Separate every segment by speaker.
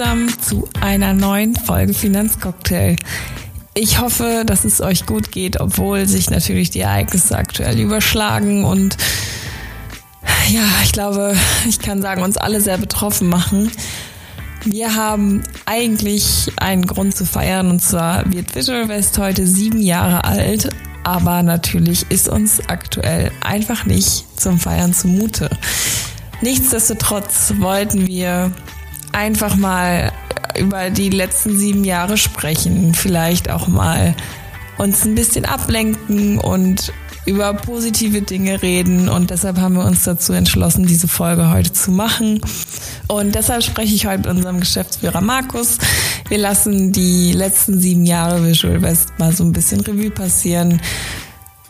Speaker 1: Zusammen zu einer neuen Folge Finanzcocktail. Ich hoffe, dass es euch gut geht, obwohl sich natürlich die Ereignisse aktuell überschlagen und ja, ich glaube, ich kann sagen, uns alle sehr betroffen machen. Wir haben eigentlich einen Grund zu feiern und zwar wird Visual West heute sieben Jahre alt, aber natürlich ist uns aktuell einfach nicht zum Feiern zumute. Nichtsdestotrotz wollten wir einfach mal über die letzten sieben Jahre sprechen, vielleicht auch mal uns ein bisschen ablenken und über positive Dinge reden und deshalb haben wir uns dazu entschlossen, diese Folge heute zu machen. Und deshalb spreche ich heute mit unserem Geschäftsführer Markus. Wir lassen die letzten sieben Jahre Visual West mal so ein bisschen Revue passieren,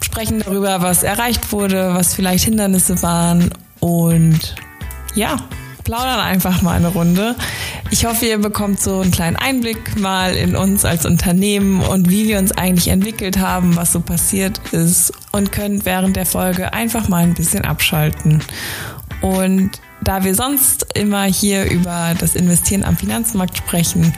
Speaker 1: sprechen darüber, was erreicht wurde, was vielleicht Hindernisse waren und ja, plaudern einfach mal eine Runde. Ich hoffe, ihr bekommt so einen kleinen Einblick mal in uns als Unternehmen und wie wir uns eigentlich entwickelt haben, was so passiert ist und könnt während der Folge einfach mal ein bisschen abschalten. Und da wir sonst immer hier über das Investieren am Finanzmarkt sprechen,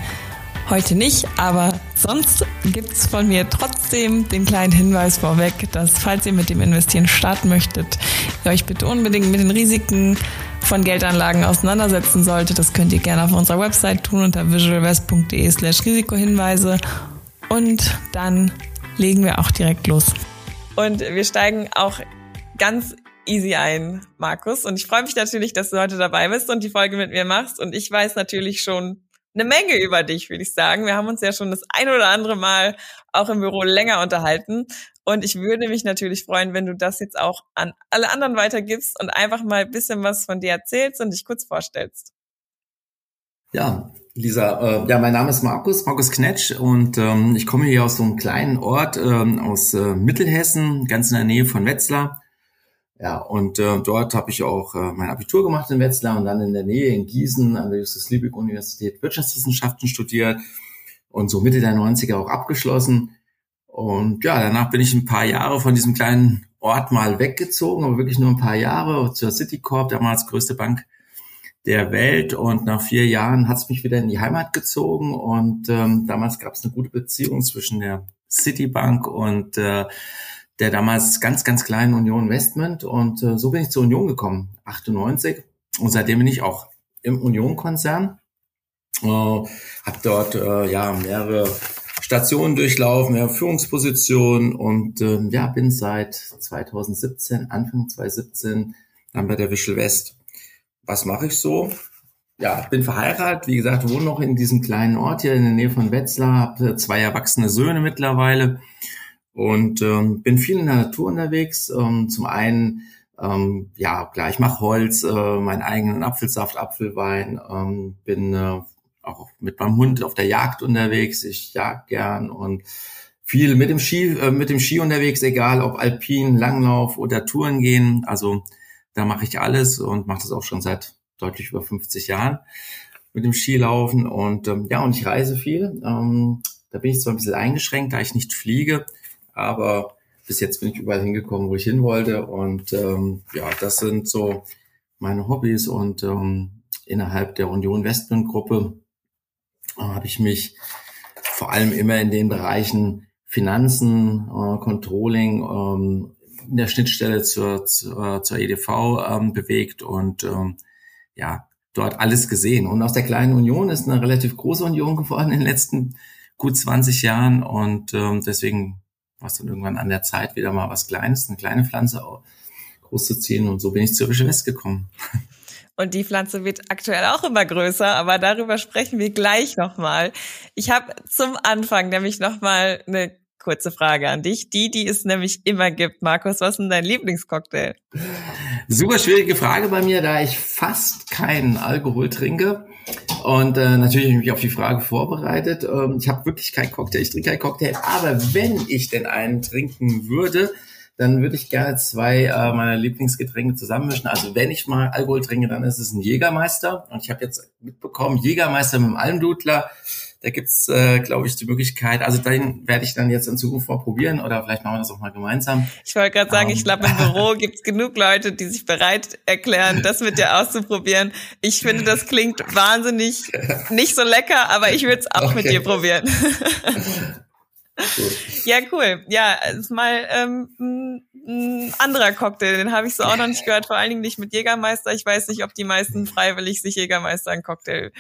Speaker 1: Heute nicht, aber sonst gibt's von mir trotzdem den kleinen Hinweis vorweg, dass falls ihr mit dem Investieren starten möchtet, ihr euch bitte unbedingt mit den Risiken von Geldanlagen auseinandersetzen solltet. Das könnt ihr gerne auf unserer Website tun unter visualvest.de slash Risikohinweise. Und dann legen wir auch direkt los. Und wir steigen auch ganz easy ein, Markus. Und ich freue mich natürlich, dass du heute dabei bist und die Folge mit mir machst. Und ich weiß natürlich schon eine Menge über dich, würde ich sagen. Wir haben uns ja schon das ein oder andere Mal auch im Büro länger unterhalten. Und ich würde mich natürlich freuen, wenn du das jetzt auch an alle anderen weitergibst und einfach mal ein bisschen was von dir erzählst und dich kurz vorstellst.
Speaker 2: Ja, Lisa, äh, ja, mein Name ist Markus, Markus Knetsch und ähm, ich komme hier aus so einem kleinen Ort ähm, aus äh, Mittelhessen, ganz in der Nähe von Wetzlar. Ja, und äh, dort habe ich auch äh, mein Abitur gemacht in Wetzlar und dann in der Nähe in Gießen an der Justus Liebig Universität Wirtschaftswissenschaften studiert und so Mitte der 90er auch abgeschlossen. Und ja, danach bin ich ein paar Jahre von diesem kleinen Ort mal weggezogen, aber wirklich nur ein paar Jahre zur Citicorp, damals größte Bank der Welt. Und nach vier Jahren hat es mich wieder in die Heimat gezogen. Und ähm, damals gab es eine gute Beziehung zwischen der Citibank und äh, der damals ganz, ganz kleinen Union Investment. Und äh, so bin ich zur Union gekommen, 98. Und seitdem bin ich auch im Union-Konzern. Äh, habe dort äh, ja mehrere Stationen durchlaufen, mehrere Führungspositionen und äh, ja, bin seit 2017, Anfang 2017 dann bei der Wischel West. Was mache ich so? Ja, bin verheiratet, wie gesagt, wohne noch in diesem kleinen Ort hier in der Nähe von Wetzlar, habe zwei erwachsene Söhne mittlerweile und ähm, bin viel in der Natur unterwegs. Ähm, zum einen, ähm, ja, klar, ich mache Holz, äh, meinen eigenen Apfelsaft, Apfelwein, ähm, bin äh, auch mit meinem Hund auf der Jagd unterwegs. Ich jag gern und viel mit dem Ski, äh, mit dem Ski unterwegs, egal ob Alpin, Langlauf oder Touren gehen. Also da mache ich alles und mache das auch schon seit deutlich über 50 Jahren mit dem Skilaufen und ähm, ja und ich reise viel. Ähm, da bin ich zwar ein bisschen eingeschränkt, da ich nicht fliege, aber bis jetzt bin ich überall hingekommen, wo ich hin wollte. Und ähm, ja, das sind so meine Hobbys. Und ähm, innerhalb der Union Investment Gruppe äh, habe ich mich vor allem immer in den Bereichen Finanzen, äh, Controlling, ähm, in der Schnittstelle zur, zur, zur EDV ähm, bewegt und ähm, ja, dort alles gesehen. Und aus der kleinen Union ist eine relativ große Union geworden in den letzten gut 20 Jahren und ähm, deswegen es dann irgendwann an der Zeit, wieder mal was Kleines, eine kleine Pflanze groß zu ziehen. Und so bin ich zur Wische West gekommen.
Speaker 1: Und die Pflanze wird aktuell auch immer größer, aber darüber sprechen wir gleich nochmal. Ich habe zum Anfang nämlich nochmal eine kurze Frage an dich, die, die es nämlich immer gibt. Markus, was ist denn dein Lieblingscocktail?
Speaker 2: Super schwierige Frage bei mir, da ich fast keinen Alkohol trinke. Und äh, natürlich habe ich mich auf die Frage vorbereitet. Ähm, ich habe wirklich keinen Cocktail, ich trinke keinen Cocktail. Aber wenn ich denn einen trinken würde, dann würde ich gerne zwei äh, meiner Lieblingsgetränke zusammenmischen. Also wenn ich mal Alkohol trinke, dann ist es ein Jägermeister. Und ich habe jetzt mitbekommen, Jägermeister mit dem Almdudler, Da gibt's, äh, glaube ich, die Möglichkeit. Also den werde ich dann jetzt in Zukunft mal probieren oder vielleicht machen wir das auch mal gemeinsam.
Speaker 1: Ich wollte gerade sagen, um. ich ähm. glaube, im Büro gibt's genug Leute, die sich bereit erklären, das mit dir auszuprobieren. Ich finde, das klingt wahnsinnig nicht so lecker, aber ich würde es auch okay. mit dir probieren. ja, cool. Ja, ist mal ähm, ein anderer Cocktail, den habe ich so auch noch nicht gehört, vor allen Dingen nicht mit Jägermeister. Ich weiß nicht, ob die meisten freiwillig sich Jägermeister einen Cocktail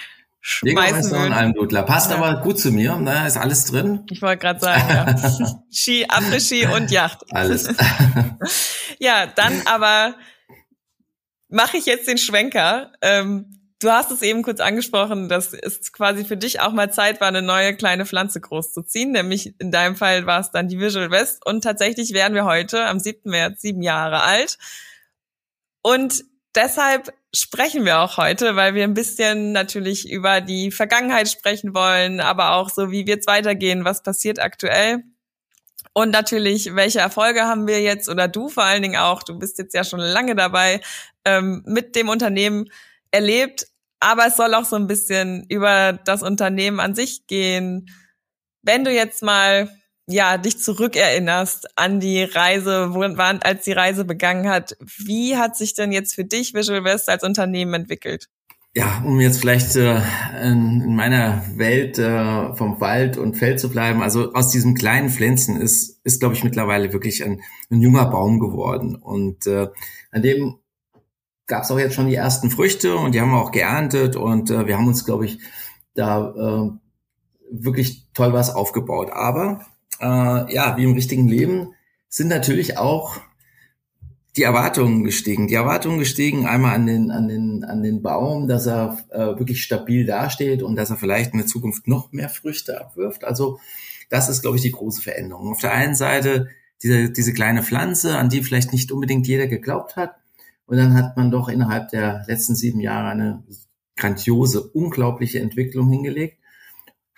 Speaker 1: schmeißen würden.
Speaker 2: Almdudler. Passt ja. aber gut zu mir, da ist alles drin.
Speaker 1: Ich wollte gerade sagen, ja. Ski, Après-Ski und Yacht.
Speaker 2: Alles.
Speaker 1: ja, dann aber mache ich jetzt den Schwenker. Ähm, Du hast es eben kurz angesprochen, dass es quasi für dich auch mal Zeit war, eine neue kleine Pflanze großzuziehen. Nämlich in deinem Fall war es dann die Visual West. Und tatsächlich wären wir heute am 7. März sieben Jahre alt. Und deshalb sprechen wir auch heute, weil wir ein bisschen natürlich über die Vergangenheit sprechen wollen, aber auch so, wie wird's weitergehen, was passiert aktuell. Und natürlich, welche Erfolge haben wir jetzt oder du vor allen Dingen auch, du bist jetzt ja schon lange dabei, ähm, mit dem Unternehmen erlebt, aber es soll auch so ein bisschen über das Unternehmen an sich gehen. Wenn du jetzt mal ja dich zurückerinnerst an die Reise, wo, wann, als die Reise begangen hat, wie hat sich denn jetzt für dich Visual West als Unternehmen entwickelt?
Speaker 2: Ja, um jetzt vielleicht äh, in meiner Welt äh, vom Wald und Feld zu bleiben, also aus diesem kleinen Pflänzchen ist, ist glaube ich, mittlerweile wirklich ein, ein junger Baum geworden. Und äh, an dem gab es auch jetzt schon die ersten Früchte und die haben wir auch geerntet und äh, wir haben uns, glaube ich, da äh, wirklich toll was aufgebaut. Aber äh, ja, wie im richtigen Leben sind natürlich auch die Erwartungen gestiegen. Die Erwartungen gestiegen einmal an den, an den, an den Baum, dass er äh, wirklich stabil dasteht und dass er vielleicht in der Zukunft noch mehr Früchte abwirft. Also das ist, glaube ich, die große Veränderung. Auf der einen Seite diese, diese kleine Pflanze, an die vielleicht nicht unbedingt jeder geglaubt hat, und dann hat man doch innerhalb der letzten sieben Jahre eine grandiose, unglaubliche Entwicklung hingelegt.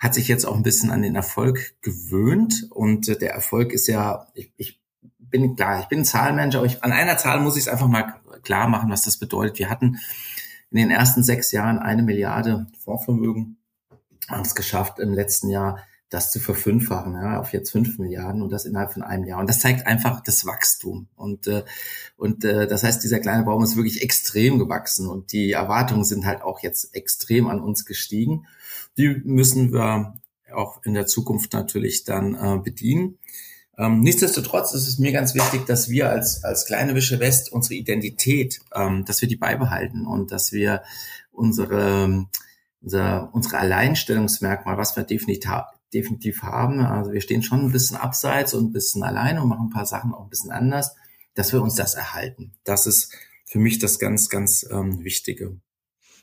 Speaker 2: Hat sich jetzt auch ein bisschen an den Erfolg gewöhnt. Und der Erfolg ist ja, ich, ich bin klar, ich bin ein Zahlenmensch, aber ich, an einer Zahl muss ich es einfach mal klar machen, was das bedeutet. Wir hatten in den ersten sechs Jahren eine Milliarde Fondsvermögen, haben es geschafft, im letzten Jahr das zu verfünffachen, ja, auf jetzt fünf Milliarden und das innerhalb von einem Jahr. Und das zeigt einfach das Wachstum. Und, äh, und äh, das heißt, dieser kleine Baum ist wirklich extrem gewachsen und die Erwartungen sind halt auch jetzt extrem an uns gestiegen. Die müssen wir auch in der Zukunft natürlich dann äh, bedienen. Ähm, nichtsdestotrotz ist es mir ganz wichtig, dass wir als, als kleine Wische West unsere Identität, ähm, dass wir die beibehalten und dass wir unsere, unser, unsere Alleinstellungsmerkmal, was wir definitiv, definitiv haben. Also wir stehen schon ein bisschen abseits und ein bisschen allein und machen ein paar Sachen auch ein bisschen anders, dass wir uns das erhalten. Das ist für mich das ganz, ganz ähm, Wichtige.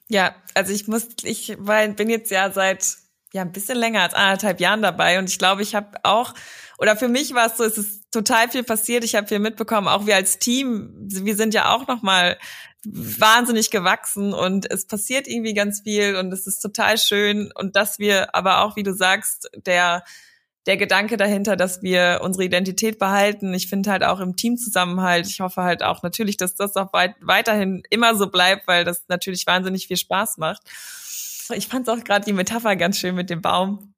Speaker 1: Ja, also ich muss, ich weil, bin jetzt ja seit ja ein bisschen länger als anderthalb Jahren dabei und ich glaube, ich habe auch oder für mich war es so, es ist total viel passiert. Ich habe viel mitbekommen, auch wir als Team, wir sind ja auch noch mal wahnsinnig gewachsen und es passiert irgendwie ganz viel und es ist total schön und dass wir aber auch, wie du sagst, der der Gedanke dahinter, dass wir unsere Identität behalten. Ich finde halt auch im Teamzusammenhalt, ich hoffe halt auch natürlich, dass das auch weit, weiterhin immer so bleibt, weil das natürlich wahnsinnig viel Spaß macht. Ich fand auch gerade die Metapher ganz schön mit dem Baum.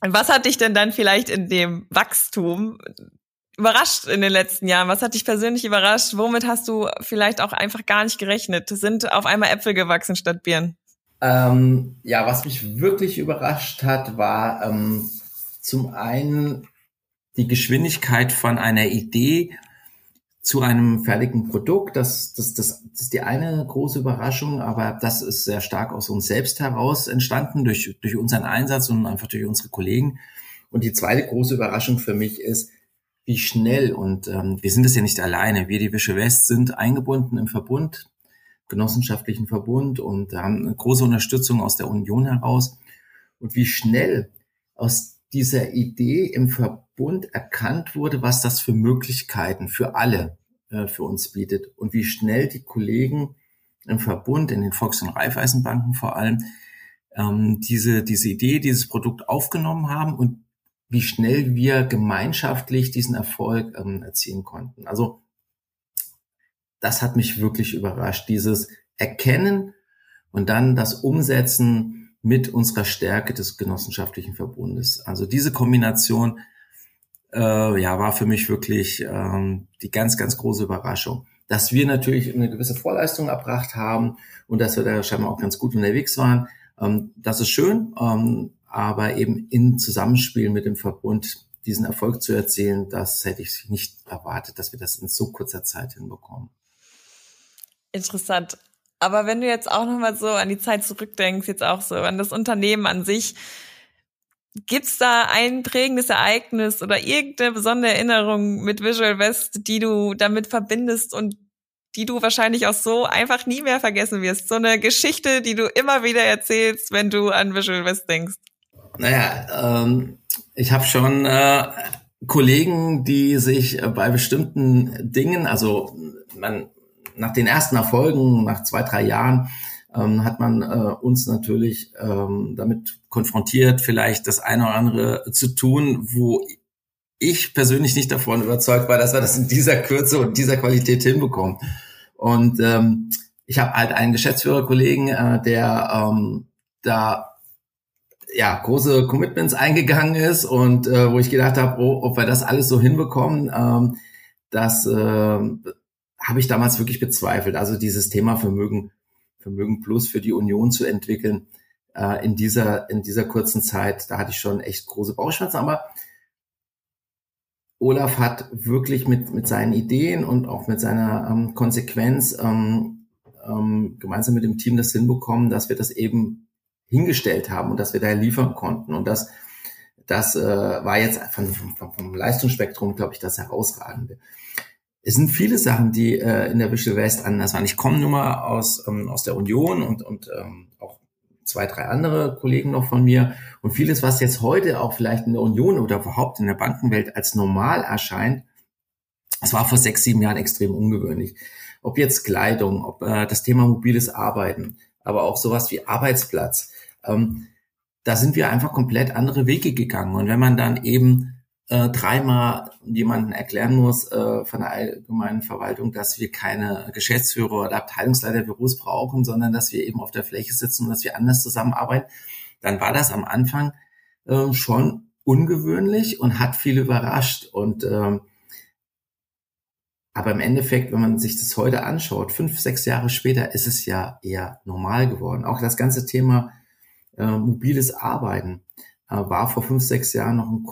Speaker 1: Was hat dich denn dann vielleicht in dem Wachstum überrascht in den letzten Jahren? Was hat dich persönlich überrascht? Womit hast du vielleicht auch einfach gar nicht gerechnet? Sind auf einmal Äpfel gewachsen statt Birnen?
Speaker 2: Ähm, ja, was mich wirklich überrascht hat, war ähm, zum einen die Geschwindigkeit von einer Idee zu einem fertigen Produkt. Das, das, das, das ist die eine große Überraschung, aber das ist sehr stark aus uns selbst heraus entstanden, durch, durch unseren Einsatz und einfach durch unsere Kollegen. Und die zweite große Überraschung für mich ist, wie schnell, und ähm, wir sind es ja nicht alleine, wir die Wische West sind eingebunden im Verbund, genossenschaftlichen Verbund und haben eine große Unterstützung aus der Union heraus. Und wie schnell aus dieser Idee im Verbund erkannt wurde, was das für Möglichkeiten für alle äh, für uns bietet und wie schnell die Kollegen im Verbund, in den Volks- und Raiffeisenbanken vor allem, ähm, diese, diese Idee, dieses Produkt aufgenommen haben und wie schnell wir gemeinschaftlich diesen Erfolg ähm, erzielen konnten. Also das hat mich wirklich überrascht, dieses Erkennen und dann das Umsetzen mit unserer Stärke des genossenschaftlichen Verbundes. Also diese Kombination äh, ja, war für mich wirklich ähm, die ganz, ganz große Überraschung. Dass wir natürlich eine gewisse Vorleistung erbracht haben und dass wir da scheinbar auch ganz gut unterwegs waren, ähm, das ist schön, ähm, aber eben in Zusammenspiel mit dem Verbund diesen Erfolg zu erzielen, das hätte ich nicht erwartet, dass wir das in so kurzer Zeit hinbekommen.
Speaker 1: Interessant. Aber wenn du jetzt auch nochmal so an die Zeit zurückdenkst, jetzt auch so an das Unternehmen an sich, gibt's da ein prägendes Ereignis oder irgendeine besondere Erinnerung mit Visual West, die du damit verbindest und die du wahrscheinlich auch so einfach nie mehr vergessen wirst? So eine Geschichte, die du immer wieder erzählst, wenn du an Visual West denkst.
Speaker 2: Naja, ähm, ich habe schon äh, Kollegen, die sich äh, bei bestimmten Dingen, also man nach den ersten Erfolgen, nach zwei, drei Jahren, ähm, hat man äh, uns natürlich ähm, damit konfrontiert, vielleicht das eine oder andere zu tun, wo ich persönlich nicht davon überzeugt war, dass wir das in dieser Kürze und dieser Qualität hinbekommen. Und ähm, ich habe halt einen Geschäftsführerkollegen, äh, der ähm, da ja große Commitments eingegangen ist und äh, wo ich gedacht habe, oh, ob wir das alles so hinbekommen, ähm, das äh, habe ich damals wirklich bezweifelt. Also dieses Thema Vermögen, Vermögen Plus für die Union zu entwickeln äh, in dieser in dieser kurzen Zeit, da hatte ich schon echt große Bauchschmerzen. Aber Olaf hat wirklich mit mit seinen Ideen und auch mit seiner ähm, Konsequenz ähm, ähm, gemeinsam mit dem Team das hinbekommen, dass wir das eben hingestellt haben und dass wir da liefern konnten. Und das das äh, war jetzt vom, vom, vom Leistungsspektrum, glaube ich, das herausragende es sind viele Sachen, die äh, in der Visual West anders waren. Ich komme nur mal aus, ähm, aus der Union und, und ähm, auch zwei, drei andere Kollegen noch von mir. Und vieles, was jetzt heute auch vielleicht in der Union oder überhaupt in der Bankenwelt als normal erscheint, es war vor sechs, sieben Jahren extrem ungewöhnlich. Ob jetzt Kleidung, ob äh, das Thema mobiles Arbeiten, aber auch sowas wie Arbeitsplatz. Ähm, da sind wir einfach komplett andere Wege gegangen. Und wenn man dann eben äh, dreimal jemanden erklären muss äh, von der allgemeinen Verwaltung, dass wir keine Geschäftsführer oder Abteilungsleiterbüros brauchen, sondern dass wir eben auf der Fläche sitzen und dass wir anders zusammenarbeiten, dann war das am Anfang äh, schon ungewöhnlich und hat viel überrascht. Und ähm, aber im Endeffekt, wenn man sich das heute anschaut, fünf, sechs Jahre später, ist es ja eher normal geworden. Auch das ganze Thema äh, mobiles Arbeiten äh, war vor fünf, sechs Jahren noch ein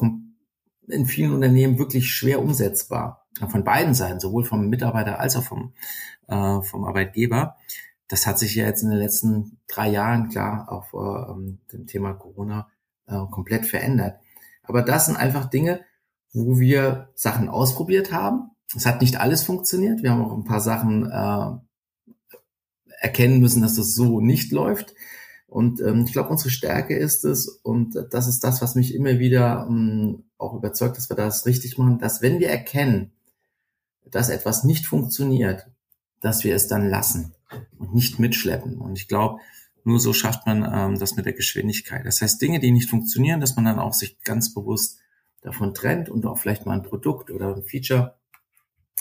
Speaker 2: in vielen Unternehmen wirklich schwer umsetzbar. Von beiden Seiten, sowohl vom Mitarbeiter als auch vom, äh, vom Arbeitgeber. Das hat sich ja jetzt in den letzten drei Jahren, klar, auch vor ähm, dem Thema Corona äh, komplett verändert. Aber das sind einfach Dinge, wo wir Sachen ausprobiert haben. Es hat nicht alles funktioniert. Wir haben auch ein paar Sachen äh, erkennen müssen, dass das so nicht läuft. Und ähm, ich glaube, unsere Stärke ist es, und das ist das, was mich immer wieder ähm, auch überzeugt, dass wir das richtig machen, dass wenn wir erkennen, dass etwas nicht funktioniert, dass wir es dann lassen und nicht mitschleppen. Und ich glaube, nur so schafft man ähm, das mit der Geschwindigkeit. Das heißt, Dinge, die nicht funktionieren, dass man dann auch sich ganz bewusst davon trennt und auch vielleicht mal ein Produkt oder ein Feature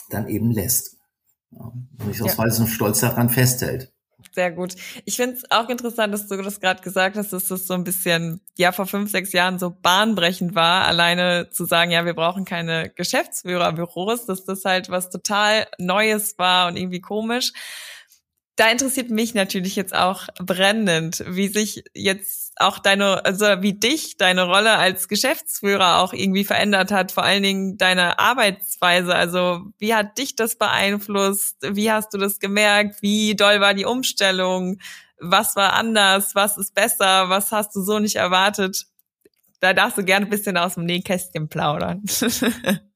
Speaker 2: dann eben lässt. Ja, und nicht aus ja. Weise Stolz daran festhält.
Speaker 1: Sehr gut. Ich finde es auch interessant, dass du das gerade gesagt hast, dass das so ein bisschen, ja, vor fünf, sechs Jahren so bahnbrechend war, alleine zu sagen, ja, wir brauchen keine Geschäftsführerbüros, dass das halt was total Neues war und irgendwie komisch da interessiert mich natürlich jetzt auch brennend, wie sich jetzt auch deine, also wie dich deine Rolle als Geschäftsführer auch irgendwie verändert hat, vor allen Dingen deine Arbeitsweise. Also wie hat dich das beeinflusst? Wie hast du das gemerkt? Wie doll war die Umstellung? Was war anders? Was ist besser? Was hast du so nicht erwartet? Da darfst du gerne ein bisschen aus dem Nähkästchen plaudern.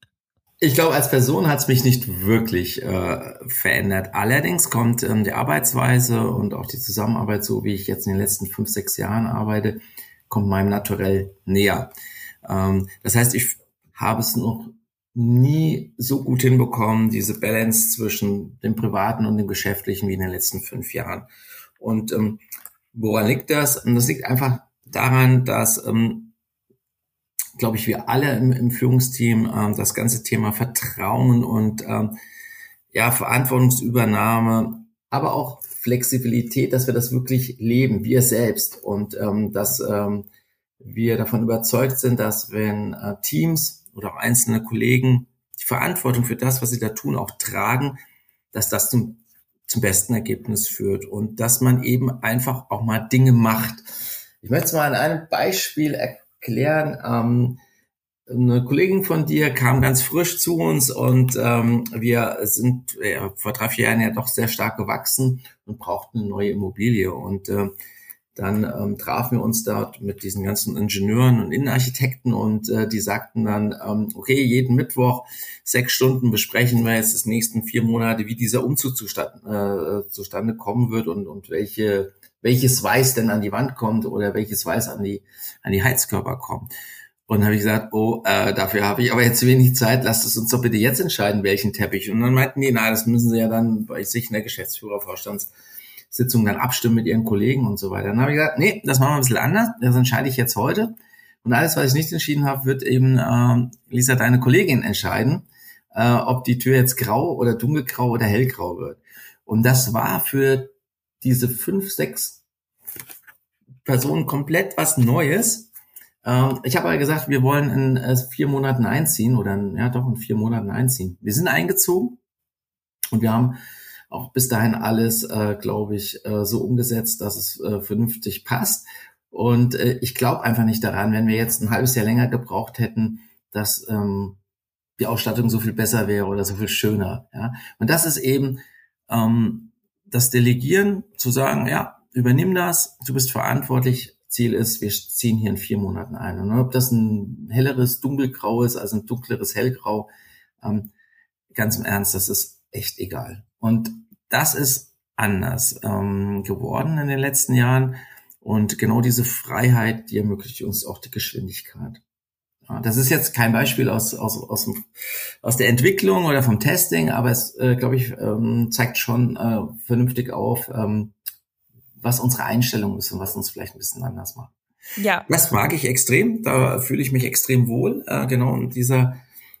Speaker 2: Ich glaube, als Person hat es mich nicht wirklich äh, verändert. Allerdings kommt ähm, die Arbeitsweise und auch die Zusammenarbeit, so wie ich jetzt in den letzten fünf, sechs Jahren arbeite, kommt meinem Naturell näher. Ähm, das heißt, ich habe es noch nie so gut hinbekommen, diese Balance zwischen dem Privaten und dem Geschäftlichen wie in den letzten fünf Jahren. Und ähm, woran liegt das? Das liegt einfach daran, dass ähm, glaube ich, wir alle im, im Führungsteam ähm, das ganze Thema Vertrauen und ähm, ja, Verantwortungsübernahme aber auch Flexibilität, dass wir das wirklich leben, wir selbst und ähm, dass ähm, wir davon überzeugt sind, dass wenn äh, Teams oder auch einzelne Kollegen die Verantwortung für das, was sie da tun, auch tragen, dass das zum, zum besten Ergebnis führt und dass man eben einfach auch mal Dinge macht. Ich möchte es mal an einem Beispiel erklären. Ähm, eine Kollegin von dir kam ganz frisch zu uns und ähm, wir sind ja, vor drei, vier Jahren ja doch sehr stark gewachsen und brauchten eine neue Immobilie. Und äh, dann ähm, trafen wir uns dort mit diesen ganzen Ingenieuren und Innenarchitekten und äh, die sagten dann, ähm, okay, jeden Mittwoch sechs Stunden besprechen wir jetzt die nächsten vier Monate, wie dieser Umzug zustande, äh, zustande kommen wird und, und welche, welches Weiß denn an die Wand kommt oder welches Weiß an die, an die Heizkörper kommt. Und habe ich gesagt, oh, äh, dafür habe ich aber jetzt wenig Zeit, lasst es uns doch bitte jetzt entscheiden, welchen Teppich. Und dann meinten die, na, das müssen sie ja dann bei sich in der Geschäftsführervorstandssitzung dann abstimmen mit ihren Kollegen und so weiter. Dann habe ich gesagt, nee, das machen wir ein bisschen anders, das entscheide ich jetzt heute. Und alles, was ich nicht entschieden habe, wird eben, äh, Lisa, deine Kollegin entscheiden, äh, ob die Tür jetzt grau oder dunkelgrau oder hellgrau wird. Und das war für diese fünf, sechs Personen komplett was Neues ähm, ich habe aber gesagt, wir wollen in äh, vier Monaten einziehen oder in, ja doch in vier Monaten einziehen. Wir sind eingezogen und wir haben auch bis dahin alles, äh, glaube ich, äh, so umgesetzt, dass es vernünftig passt. Und ich glaube einfach nicht daran, wenn wir jetzt ein halbes Jahr länger gebraucht hätten, dass ähm, die Ausstattung so viel besser wäre oder so viel schöner. Und das ist eben ähm, das Delegieren, zu sagen, ja, übernimm das, du bist verantwortlich, Ziel ist, wir ziehen hier in vier Monaten ein. Und ob das ein helleres Dunkelgrau ist, also ein dunkleres Hellgrau, ähm, ganz im Ernst, das ist echt egal. Und das ist anders ähm, geworden in den letzten Jahren. Und genau diese Freiheit, die ermöglicht uns auch die Geschwindigkeit. Das ist jetzt kein Beispiel aus, aus, aus, aus der Entwicklung oder vom Testing, aber es, äh, glaube ich, ähm, zeigt schon äh, vernünftig auf, ähm, was unsere Einstellung ist und was uns vielleicht ein bisschen anders macht. Ja. Das mag ich extrem. Da fühle ich mich extrem wohl, äh, genau in dieser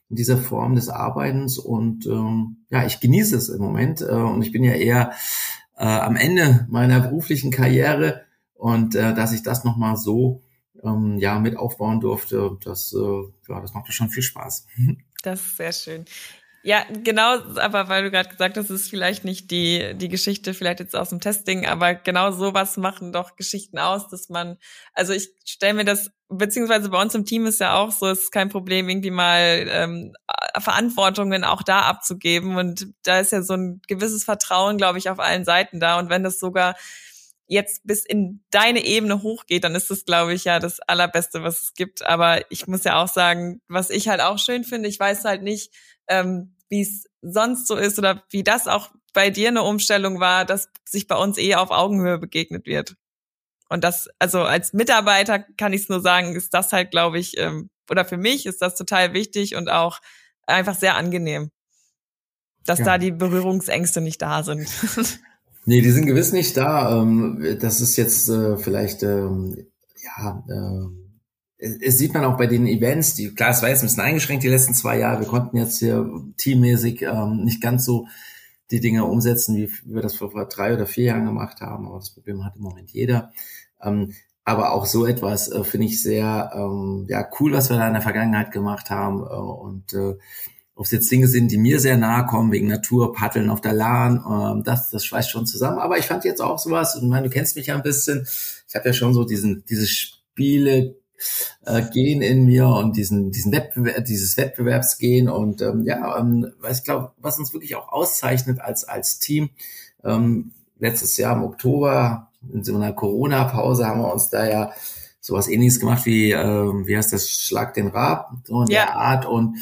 Speaker 2: in dieser Form des Arbeitens und ähm, ja, ich genieße es im Moment äh, und ich bin ja eher äh, am Ende meiner beruflichen Karriere und äh, dass ich das nochmal so ähm, ja mit aufbauen durfte, das äh, ja, das macht schon viel Spaß.
Speaker 1: Das ist sehr schön. Ja, genau, aber weil du gerade gesagt hast, ist vielleicht nicht die, die Geschichte vielleicht jetzt aus dem Testing, aber genau sowas machen doch Geschichten aus, dass man, also ich stelle mir das, beziehungsweise bei uns im Team ist ja auch so, es ist kein Problem, irgendwie mal ähm, Verantwortungen auch da abzugeben. Und da ist ja so ein gewisses Vertrauen, glaube ich, auf allen Seiten da. Und wenn das sogar jetzt bis in deine Ebene hochgeht, dann ist das, glaube ich, ja das Allerbeste, was es gibt. Aber ich muss ja auch sagen, was ich halt auch schön finde, ich weiß halt nicht, ähm, wie es sonst so ist oder wie das auch bei dir eine Umstellung war, dass sich bei uns eh auf Augenhöhe begegnet wird. Und das, also als Mitarbeiter kann ich es nur sagen, ist das halt, glaube ich, ähm, oder für mich ist das total wichtig und auch einfach sehr angenehm, dass ja. da die Berührungsängste nicht da sind.
Speaker 2: nee, die sind gewiss nicht da. Ähm, das ist jetzt äh, vielleicht, ähm, ja, äh, es sieht man auch bei den Events, die, klar, es war jetzt ein bisschen eingeschränkt die letzten zwei Jahre. Wir konnten jetzt hier teammäßig ähm, nicht ganz so die Dinge umsetzen, wie wir das vor, drei oder vier Jahren gemacht haben. Aber das Problem hat im Moment jeder. Aber auch so etwas äh, finde ich sehr ja, cool, was wir da in der Vergangenheit gemacht haben. Und ob es jetzt Dinge sind, die mir sehr nahe kommen, wegen Natur, Paddeln auf der Lahn, äh, das, das schweißt schon zusammen. Aber ich fand jetzt auch sowas, und meine, du kennst mich ja ein bisschen, ich habe ja schon so diesen, diese Spiele äh, Gen in mir und diesen, diesen Wettbewerb, dieses Wettbewerbsgehen und ähm, ja, ähm, ich glaube, was uns wirklich auch auszeichnet als, als Team, ähm, letztes Jahr im Oktober, in so einer Corona-Pause haben wir uns da ja sowas ähnliches gemacht wie, äh, wie heißt das, Schlag den Rab, so in ja. der Art und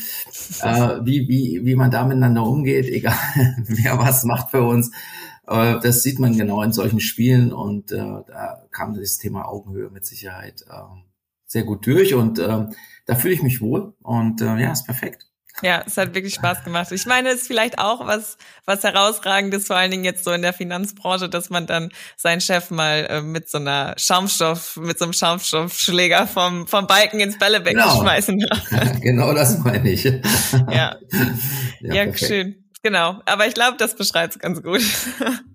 Speaker 2: äh, wie, wie, wie man da miteinander umgeht, egal wer was macht für uns. Äh, das sieht man genau in solchen Spielen und äh, da kam das Thema Augenhöhe mit Sicherheit äh, sehr gut durch und ähm, da fühle ich mich wohl und äh, ja, ist perfekt.
Speaker 1: Ja, es hat wirklich Spaß gemacht. Ich meine, es ist vielleicht auch was, was herausragendes, vor allen Dingen jetzt so in der Finanzbranche, dass man dann seinen Chef mal äh, mit so einer Schaumstoff, mit so einem Schaumstoffschläger vom, vom Balken ins Bällebeck genau. schmeißen
Speaker 2: kann. genau das meine ich.
Speaker 1: ja. Ja, ja schön. Genau. Aber ich glaube, das beschreibt es ganz gut.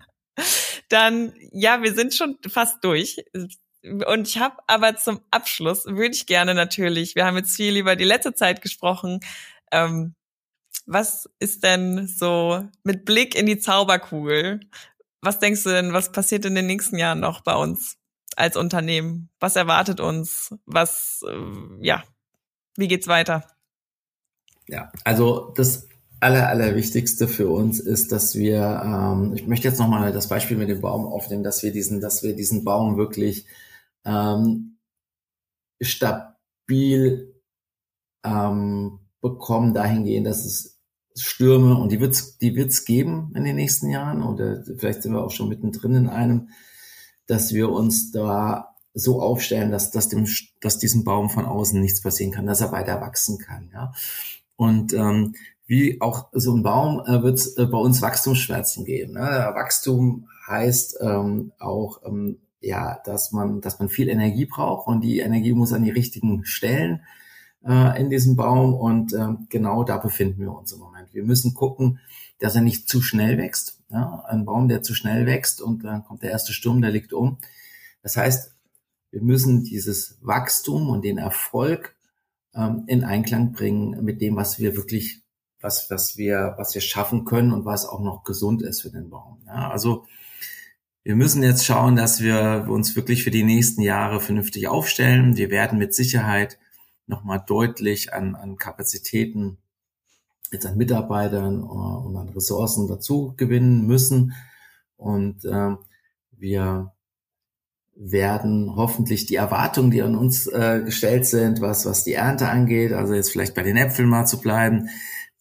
Speaker 1: Dann, ja, wir sind schon fast durch. Und ich habe aber zum Abschluss, würde ich gerne natürlich, wir haben jetzt viel über die letzte Zeit gesprochen, ähm, was ist denn so mit Blick in die Zauberkugel? Was denkst du denn, was passiert in den nächsten Jahren noch bei uns als Unternehmen? Was erwartet uns? Was, äh, ja, wie geht's weiter?
Speaker 2: Ja, also das aller, allerwichtigste für uns ist, dass wir, ähm, ich möchte jetzt nochmal das Beispiel mit dem Baum aufnehmen, dass wir diesen, dass wir diesen Baum wirklich ähm, stabil ähm, bekommen, dahingehend, dass es Stürme und die wird's, die wird's geben in den nächsten Jahren oder vielleicht sind wir auch schon mittendrin in einem, dass wir uns da so aufstellen, dass, dass dem, dass diesem Baum von außen nichts passieren kann, dass er weiter wachsen kann, ja. Und ähm, wie auch so ein Baum äh, wird es äh, bei uns Wachstumsschmerzen geben. Ne? Wachstum heißt ähm, auch ähm, ja, dass man, dass man viel Energie braucht und die Energie muss an die richtigen Stellen äh, in diesem Baum und äh, genau da befinden wir uns im Moment. Wir müssen gucken, dass er nicht zu schnell wächst. Ja? Ein Baum, der zu schnell wächst und dann kommt der erste Sturm, der liegt um. Das heißt, wir müssen dieses Wachstum und den Erfolg ähm, in Einklang bringen mit dem, was wir wirklich was, was wir, was wir schaffen können und was auch noch gesund ist für den Baum. Ja, also wir müssen jetzt schauen, dass wir uns wirklich für die nächsten Jahre vernünftig aufstellen. Wir werden mit Sicherheit nochmal deutlich an, an Kapazitäten, jetzt an Mitarbeitern äh, und an Ressourcen dazu gewinnen müssen. Und äh, wir werden hoffentlich die Erwartungen, die an uns äh, gestellt sind, was, was die Ernte angeht, also jetzt vielleicht bei den Äpfeln mal zu bleiben,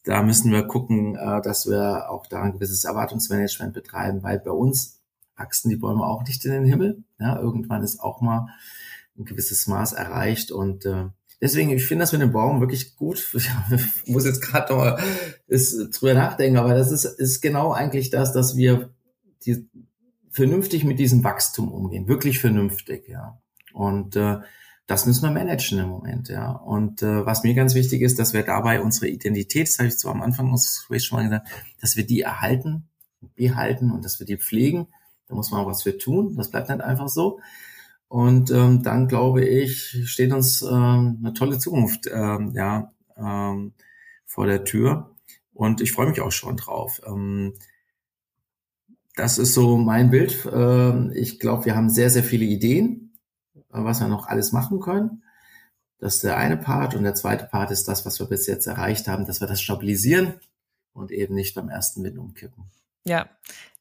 Speaker 2: da müssen wir gucken, äh, dass wir auch da ein gewisses Erwartungsmanagement betreiben, weil bei uns wachsen die Bäume auch nicht in den Himmel. Ja, irgendwann ist auch mal ein gewisses Maß erreicht und äh, deswegen, ich finde das mit dem Baum wirklich gut. Ich muss jetzt gerade noch mal ist, drüber nachdenken, aber das ist, ist genau eigentlich das, dass wir die, vernünftig mit diesem Wachstum umgehen, wirklich vernünftig, ja. Und äh, das müssen wir managen im Moment, ja. Und äh, was mir ganz wichtig ist, dass wir dabei unsere Identität, das habe ich zwar am Anfang unseres Gesprächs schon mal gesagt, dass wir die erhalten, behalten und dass wir die pflegen. Da muss man auch was für tun. Das bleibt nicht einfach so. Und ähm, dann glaube ich, steht uns ähm, eine tolle Zukunft ähm, ja, ähm, vor der Tür. Und ich freue mich auch schon drauf. Ähm, das ist so mein Bild. Ähm, ich glaube, wir haben sehr, sehr viele Ideen was wir noch alles machen können. Das ist der eine Part. Und der zweite Part ist das, was wir bis jetzt erreicht haben, dass wir das stabilisieren und eben nicht beim ersten Wind umkippen.
Speaker 1: Ja,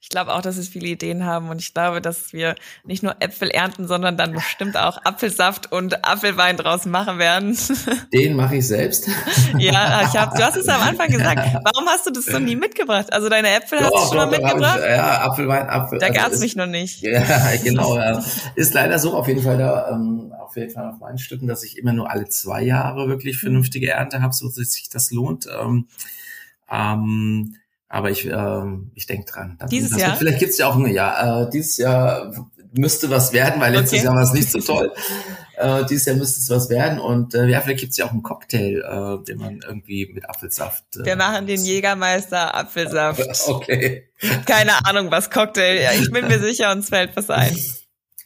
Speaker 1: ich glaube auch, dass wir viele Ideen haben und ich glaube, dass wir nicht nur Äpfel ernten, sondern dann bestimmt auch Apfelsaft und Apfelwein draus machen werden.
Speaker 2: Den mache ich selbst.
Speaker 1: Ja, ich hab, du hast es am Anfang gesagt. Warum hast du das so nie mitgebracht? Also deine Äpfel hast du schon mal mitgebracht?
Speaker 2: Ich, ja, Apfelwein, Apfel.
Speaker 1: Da also gab's mich noch nicht.
Speaker 2: Ja, genau. Ja. Ist leider so auf jeden Fall da, ähm, auf jeden Fall auf meinen Stücken, dass ich immer nur alle zwei Jahre wirklich vernünftige Ernte habe, so dass sich das lohnt. Ähm, ähm, aber ich, äh, ich denke dran.
Speaker 1: Das, dieses Jahr?
Speaker 2: vielleicht gibt's ja auch ein Jahr. Äh, dieses Jahr müsste was werden, weil letztes okay. Jahr war es nicht so toll. Äh, dieses Jahr müsste es was werden. Und äh, ja, vielleicht gibt's ja auch einen Cocktail, äh, den man irgendwie mit Apfelsaft.
Speaker 1: Äh, Wir machen den Jägermeister Apfelsaft.
Speaker 2: Okay.
Speaker 1: Keine Ahnung, was Cocktail. Ja, ich bin mir sicher, uns fällt was ein.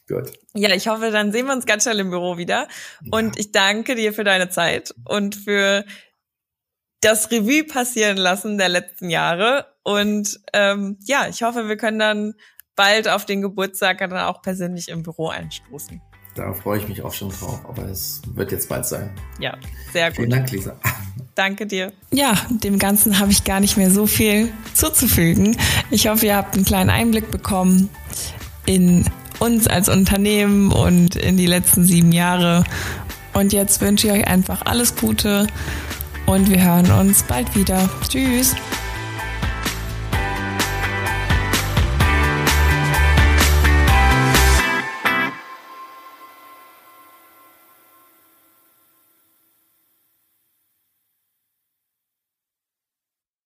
Speaker 2: Gut.
Speaker 1: Ja, ich hoffe, dann sehen wir uns ganz schnell im Büro wieder. Und ich danke dir für deine Zeit und für das Revue passieren lassen der letzten Jahre. Und ähm, ja, ich hoffe, wir können dann bald auf den Geburtstag dann auch persönlich im Büro einstoßen.
Speaker 2: Da freue ich mich auch schon drauf, aber es wird jetzt bald sein.
Speaker 1: Ja, sehr gut.
Speaker 2: Vielen Dank, Lisa.
Speaker 1: Danke dir. Ja, dem Ganzen habe ich gar nicht mehr so viel zuzufügen. Ich hoffe, ihr habt einen kleinen Einblick bekommen in uns als Unternehmen und in die letzten sieben Jahre. Und jetzt wünsche ich euch einfach alles Gute und wir hören uns bald wieder. Tschüss.